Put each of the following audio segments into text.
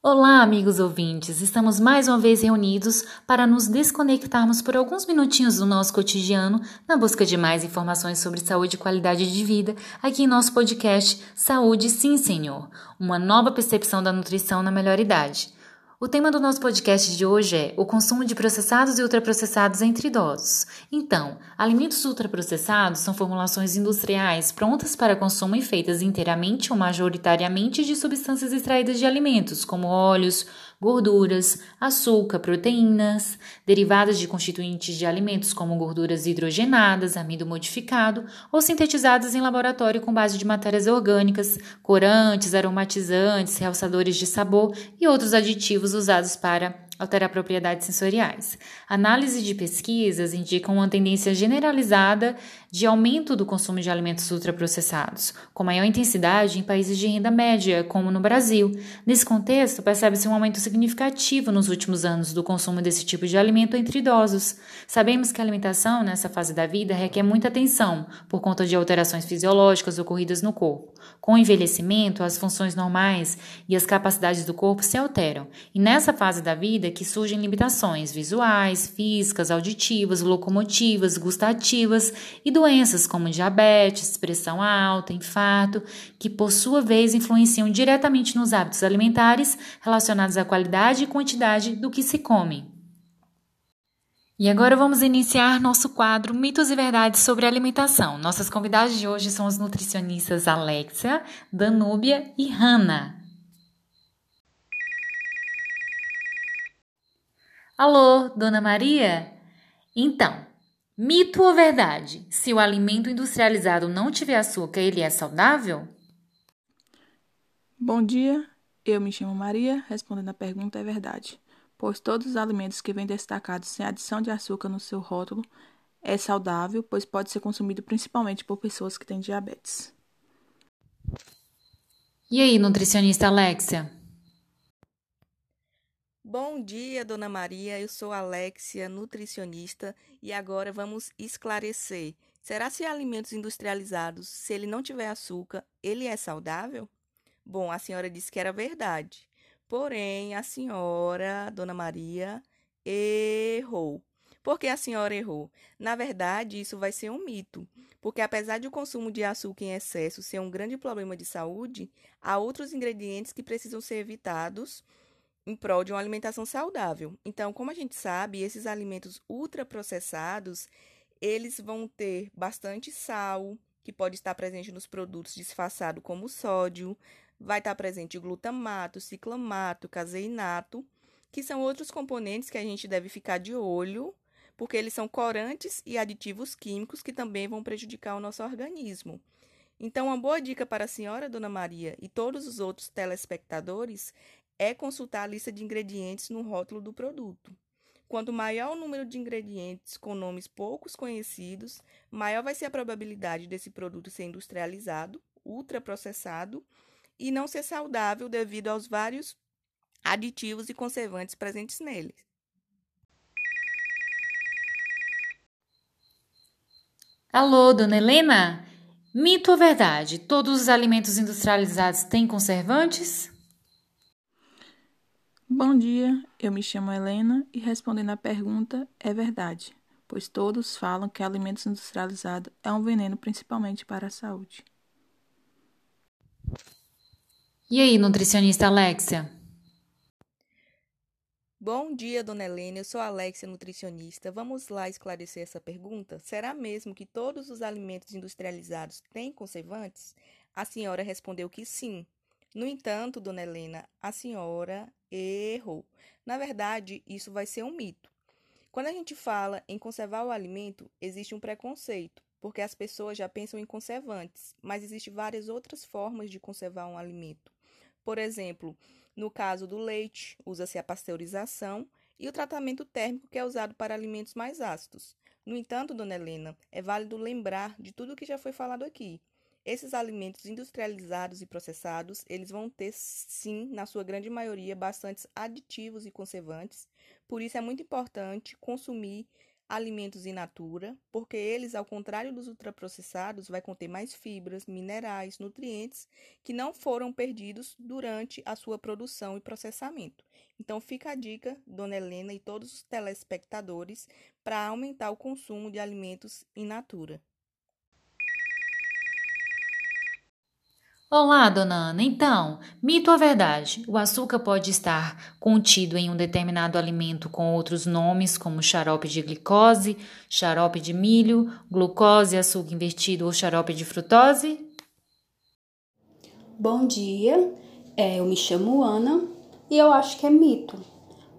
Olá, amigos ouvintes! Estamos mais uma vez reunidos para nos desconectarmos por alguns minutinhos do nosso cotidiano na busca de mais informações sobre saúde e qualidade de vida aqui em nosso podcast Saúde Sim Senhor uma nova percepção da nutrição na melhor idade. O tema do nosso podcast de hoje é o consumo de processados e ultraprocessados entre idosos. Então, alimentos ultraprocessados são formulações industriais prontas para consumo e feitas inteiramente ou majoritariamente de substâncias extraídas de alimentos, como óleos, gorduras, açúcar, proteínas, derivadas de constituintes de alimentos como gorduras hidrogenadas, amido modificado ou sintetizadas em laboratório com base de matérias orgânicas, corantes, aromatizantes, realçadores de sabor e outros aditivos usados para alterar propriedades sensoriais. Análise de pesquisas indicam uma tendência generalizada de aumento do consumo de alimentos ultraprocessados, com maior intensidade em países de renda média, como no Brasil. Nesse contexto, percebe-se um aumento significativo nos últimos anos do consumo desse tipo de alimento entre idosos. Sabemos que a alimentação nessa fase da vida requer muita atenção por conta de alterações fisiológicas ocorridas no corpo. Com o envelhecimento, as funções normais e as capacidades do corpo se alteram, e nessa fase da vida que surgem limitações visuais, físicas, auditivas, locomotivas, gustativas e doenças como diabetes, pressão alta, infarto, que por sua vez influenciam diretamente nos hábitos alimentares relacionados à qualidade e quantidade do que se come. E agora vamos iniciar nosso quadro Mitos e Verdades sobre Alimentação. Nossas convidadas de hoje são as nutricionistas Alexia, Danúbia e Hanna. Alô, Dona Maria? Então, mito ou verdade? Se o alimento industrializado não tiver açúcar, ele é saudável? Bom dia, eu me chamo Maria. Respondendo a pergunta, é verdade. Pois todos os alimentos que vêm destacados sem adição de açúcar no seu rótulo é saudável, pois pode ser consumido principalmente por pessoas que têm diabetes. E aí, nutricionista Alexia? Bom dia, dona Maria. Eu sou Alexia, nutricionista, e agora vamos esclarecer. Será se alimentos industrializados, se ele não tiver açúcar, ele é saudável? Bom, a senhora disse que era verdade. Porém, a senhora, dona Maria, errou. Por que a senhora errou? Na verdade, isso vai ser um mito, porque apesar de o consumo de açúcar em excesso ser um grande problema de saúde, há outros ingredientes que precisam ser evitados em prol de uma alimentação saudável. Então, como a gente sabe, esses alimentos ultraprocessados, eles vão ter bastante sal, que pode estar presente nos produtos disfarçado como sódio, vai estar presente glutamato, ciclamato, caseinato, que são outros componentes que a gente deve ficar de olho, porque eles são corantes e aditivos químicos que também vão prejudicar o nosso organismo. Então, uma boa dica para a senhora, Dona Maria, e todos os outros telespectadores é consultar a lista de ingredientes no rótulo do produto. Quanto maior o número de ingredientes com nomes poucos conhecidos, maior vai ser a probabilidade desse produto ser industrializado, ultraprocessado e não ser saudável devido aos vários aditivos e conservantes presentes nele. Alô, dona Helena? Mito ou verdade? Todos os alimentos industrializados têm conservantes? Bom dia, eu me chamo Helena e respondendo à pergunta, é verdade, pois todos falam que alimentos industrializados é um veneno principalmente para a saúde. E aí, nutricionista Alexia? Bom dia, dona Helena. Eu sou a Alexia, nutricionista. Vamos lá esclarecer essa pergunta? Será mesmo que todos os alimentos industrializados têm conservantes? A senhora respondeu que sim. No entanto, dona Helena, a senhora errou. Na verdade, isso vai ser um mito. Quando a gente fala em conservar o alimento, existe um preconceito, porque as pessoas já pensam em conservantes, mas existem várias outras formas de conservar um alimento. Por exemplo, no caso do leite, usa-se a pasteurização e o tratamento térmico que é usado para alimentos mais ácidos. No entanto, dona Helena, é válido lembrar de tudo o que já foi falado aqui. Esses alimentos industrializados e processados, eles vão ter sim, na sua grande maioria, bastantes aditivos e conservantes. Por isso é muito importante consumir alimentos in natura, porque eles, ao contrário dos ultraprocessados, vai conter mais fibras, minerais, nutrientes que não foram perdidos durante a sua produção e processamento. Então fica a dica, dona Helena e todos os telespectadores, para aumentar o consumo de alimentos in natura. Olá, dona Ana. Então, mito ou verdade? O açúcar pode estar contido em um determinado alimento com outros nomes, como xarope de glicose, xarope de milho, glucose, açúcar invertido ou xarope de frutose? Bom dia, é, eu me chamo Ana e eu acho que é mito,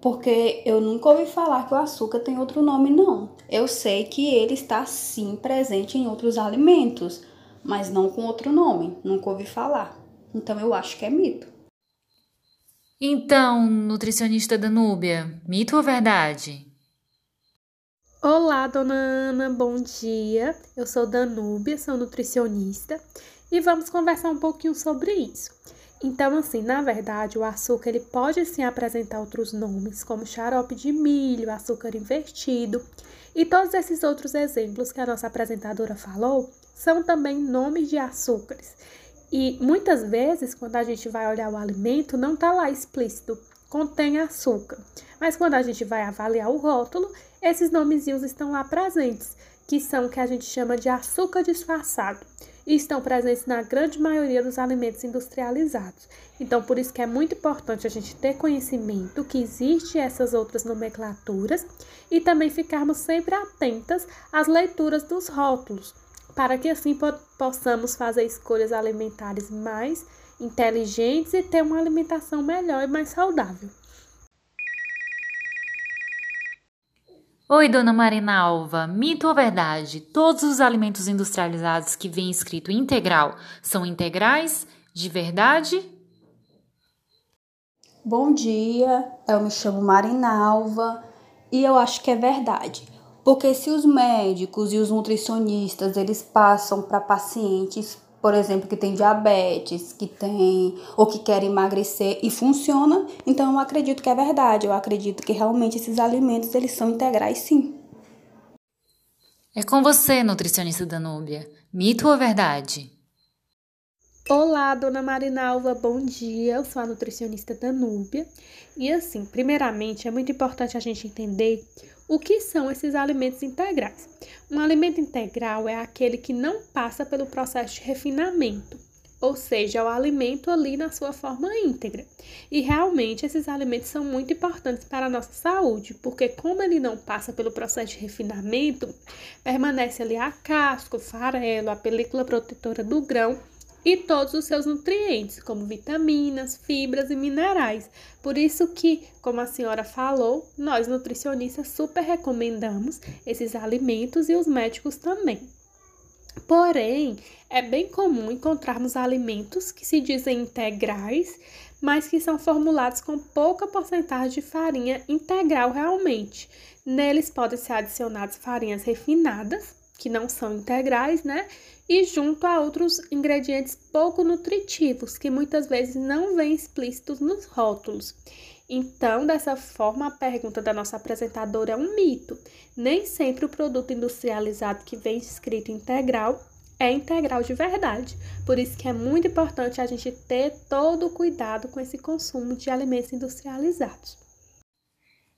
porque eu nunca ouvi falar que o açúcar tem outro nome, não. Eu sei que ele está sim presente em outros alimentos mas não com outro nome, nunca ouvi falar. Então eu acho que é mito. Então, nutricionista Danúbia, mito ou verdade? Olá, dona Ana, bom dia. Eu sou Danúbia, sou nutricionista e vamos conversar um pouquinho sobre isso. Então, assim, na verdade, o açúcar ele pode sim apresentar outros nomes, como xarope de milho, açúcar invertido e todos esses outros exemplos que a nossa apresentadora falou são também nomes de açúcares. E muitas vezes, quando a gente vai olhar o alimento, não está lá explícito, contém açúcar. Mas quando a gente vai avaliar o rótulo, esses nomezinhos estão lá presentes, que são o que a gente chama de açúcar disfarçado e estão presentes na grande maioria dos alimentos industrializados. Então, por isso que é muito importante a gente ter conhecimento que existe essas outras nomenclaturas e também ficarmos sempre atentas às leituras dos rótulos, para que assim po possamos fazer escolhas alimentares mais inteligentes e ter uma alimentação melhor e mais saudável. Oi, dona Marina Alva, mito ou verdade? Todos os alimentos industrializados que vêm escrito integral são integrais de verdade? Bom dia, eu me chamo Marina Alva e eu acho que é verdade. Porque se os médicos e os nutricionistas eles passam para pacientes, por exemplo, que tem diabetes, que tem ou que querem emagrecer e funciona, então eu acredito que é verdade. Eu acredito que realmente esses alimentos eles são integrais, sim. É com você, nutricionista Danúbia. Mito ou verdade? Olá, dona Marinalva, bom dia. Eu sou a nutricionista Danúbia. E assim, primeiramente, é muito importante a gente entender o que são esses alimentos integrais? Um alimento integral é aquele que não passa pelo processo de refinamento, ou seja, é o alimento ali na sua forma íntegra. E realmente esses alimentos são muito importantes para a nossa saúde, porque como ele não passa pelo processo de refinamento, permanece ali a casca, o farelo, a película protetora do grão e todos os seus nutrientes, como vitaminas, fibras e minerais. Por isso que, como a senhora falou, nós nutricionistas super recomendamos esses alimentos e os médicos também. Porém, é bem comum encontrarmos alimentos que se dizem integrais, mas que são formulados com pouca porcentagem de farinha integral realmente. Neles podem ser adicionadas farinhas refinadas, que não são integrais, né? e junto a outros ingredientes pouco nutritivos que muitas vezes não vêm explícitos nos rótulos. Então, dessa forma, a pergunta da nossa apresentadora é um mito. Nem sempre o produto industrializado que vem escrito integral é integral de verdade. Por isso que é muito importante a gente ter todo o cuidado com esse consumo de alimentos industrializados.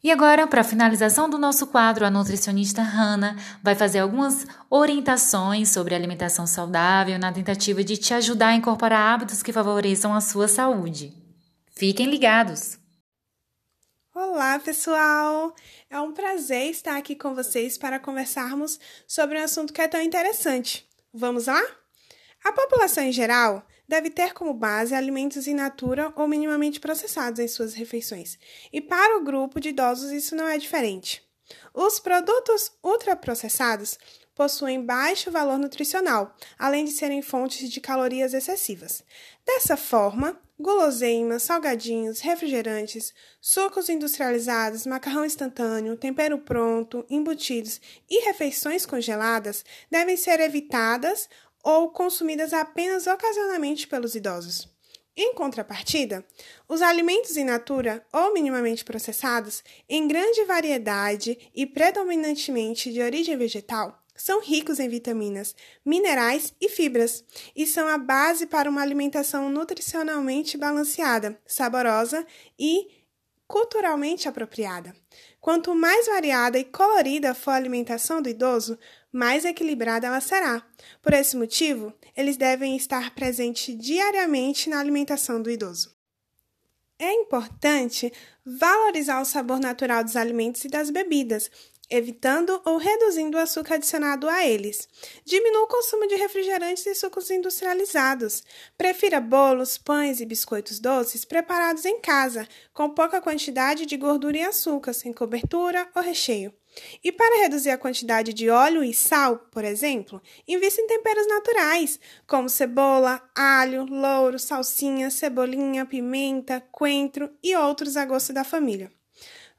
E agora, para finalização do nosso quadro, a nutricionista Hannah vai fazer algumas orientações sobre alimentação saudável na tentativa de te ajudar a incorporar hábitos que favoreçam a sua saúde. Fiquem ligados! Olá, pessoal! É um prazer estar aqui com vocês para conversarmos sobre um assunto que é tão interessante. Vamos lá? A população em geral deve ter como base alimentos in natura ou minimamente processados em suas refeições. E para o grupo de idosos isso não é diferente. Os produtos ultraprocessados possuem baixo valor nutricional, além de serem fontes de calorias excessivas. Dessa forma, guloseimas, salgadinhos, refrigerantes, sucos industrializados, macarrão instantâneo, tempero pronto, embutidos e refeições congeladas devem ser evitadas ou consumidas apenas ocasionalmente pelos idosos. Em contrapartida, os alimentos in natura ou minimamente processados, em grande variedade e predominantemente de origem vegetal, são ricos em vitaminas, minerais e fibras e são a base para uma alimentação nutricionalmente balanceada, saborosa e culturalmente apropriada. Quanto mais variada e colorida for a alimentação do idoso, mais equilibrada ela será. Por esse motivo, eles devem estar presentes diariamente na alimentação do idoso. É importante valorizar o sabor natural dos alimentos e das bebidas, evitando ou reduzindo o açúcar adicionado a eles. Diminua o consumo de refrigerantes e sucos industrializados. Prefira bolos, pães e biscoitos doces preparados em casa, com pouca quantidade de gordura e açúcar, sem cobertura ou recheio. E para reduzir a quantidade de óleo e sal, por exemplo, invista em temperos naturais, como cebola, alho, louro, salsinha, cebolinha, pimenta, coentro e outros a gosto da família.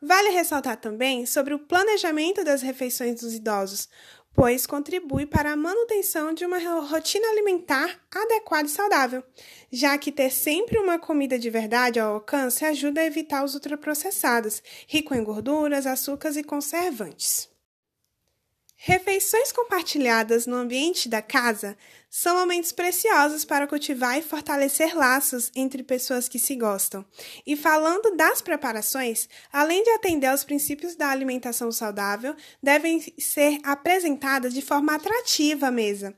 Vale ressaltar também sobre o planejamento das refeições dos idosos, pois contribui para a manutenção de uma rotina alimentar adequada e saudável, já que ter sempre uma comida de verdade ao alcance ajuda a evitar os ultraprocessados, rico em gorduras, açúcares e conservantes. Refeições compartilhadas no ambiente da casa são momentos preciosos para cultivar e fortalecer laços entre pessoas que se gostam. E falando das preparações, além de atender aos princípios da alimentação saudável, devem ser apresentadas de forma atrativa à mesa,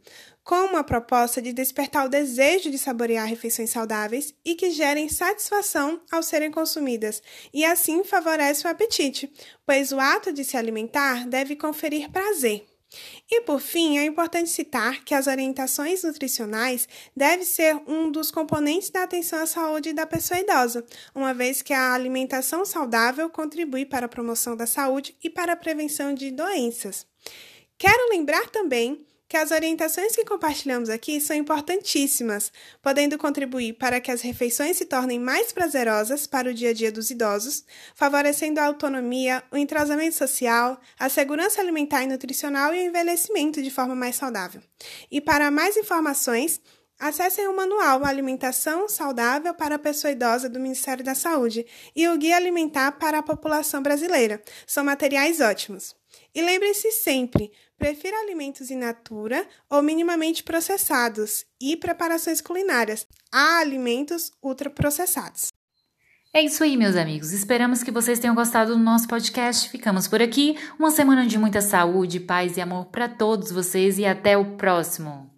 com uma proposta de despertar o desejo de saborear refeições saudáveis e que gerem satisfação ao serem consumidas, e assim favorece o apetite, pois o ato de se alimentar deve conferir prazer. E por fim, é importante citar que as orientações nutricionais devem ser um dos componentes da atenção à saúde da pessoa idosa, uma vez que a alimentação saudável contribui para a promoção da saúde e para a prevenção de doenças. Quero lembrar também que as orientações que compartilhamos aqui são importantíssimas, podendo contribuir para que as refeições se tornem mais prazerosas para o dia a dia dos idosos, favorecendo a autonomia, o entrosamento social, a segurança alimentar e nutricional e o envelhecimento de forma mais saudável. E para mais informações, Acessem o manual Alimentação Saudável para a Pessoa Idosa do Ministério da Saúde e o Guia Alimentar para a População Brasileira. São materiais ótimos. E lembre-se sempre, prefira alimentos in natura ou minimamente processados e preparações culinárias a alimentos ultraprocessados. É isso aí, meus amigos. Esperamos que vocês tenham gostado do nosso podcast. Ficamos por aqui. Uma semana de muita saúde, paz e amor para todos vocês e até o próximo.